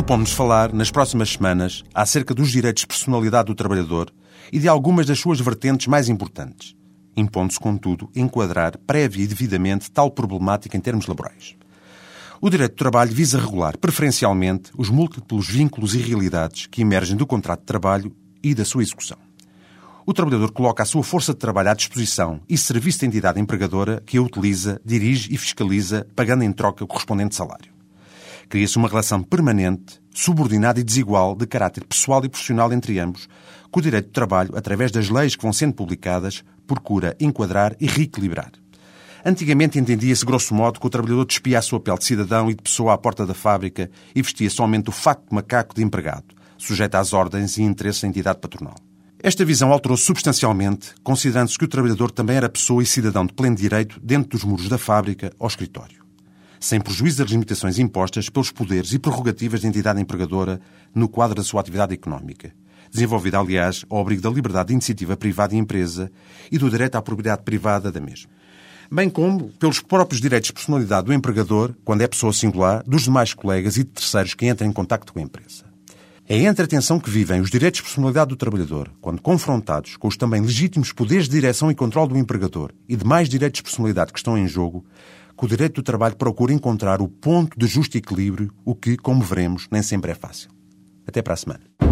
Propomos falar, nas próximas semanas, acerca dos direitos de personalidade do trabalhador e de algumas das suas vertentes mais importantes, impondo-se, contudo, enquadrar prévia e devidamente tal problemática em termos laborais. O direito do trabalho visa regular, preferencialmente, os múltiplos vínculos e realidades que emergem do contrato de trabalho e da sua execução. O trabalhador coloca a sua força de trabalho à disposição e serviço da entidade empregadora que a utiliza, dirige e fiscaliza, pagando em troca o correspondente salário. Cria-se uma relação permanente, subordinada e desigual de caráter pessoal e profissional entre ambos, que o direito do trabalho, através das leis que vão sendo publicadas, procura enquadrar e reequilibrar. Antigamente entendia-se, grosso modo, que o trabalhador despia a sua pele de cidadão e de pessoa à porta da fábrica e vestia somente o fato de macaco de empregado, sujeito às ordens e interesses da entidade patronal. Esta visão alterou-se substancialmente, considerando-se que o trabalhador também era pessoa e cidadão de pleno direito dentro dos muros da fábrica ou escritório, sem prejuízo das limitações impostas pelos poderes e prerrogativas da entidade empregadora no quadro da sua atividade económica, desenvolvida, aliás, ao abrigo da liberdade de iniciativa privada e empresa e do direito à propriedade privada da mesma bem como pelos próprios direitos de personalidade do empregador, quando é pessoa singular, dos demais colegas e de terceiros que entram em contacto com a empresa. É entre a tensão que vivem os direitos de personalidade do trabalhador, quando confrontados com os também legítimos poderes de direção e controle do empregador e demais direitos de personalidade que estão em jogo, que o direito do trabalho procura encontrar o ponto de justo equilíbrio, o que, como veremos, nem sempre é fácil. Até para a semana.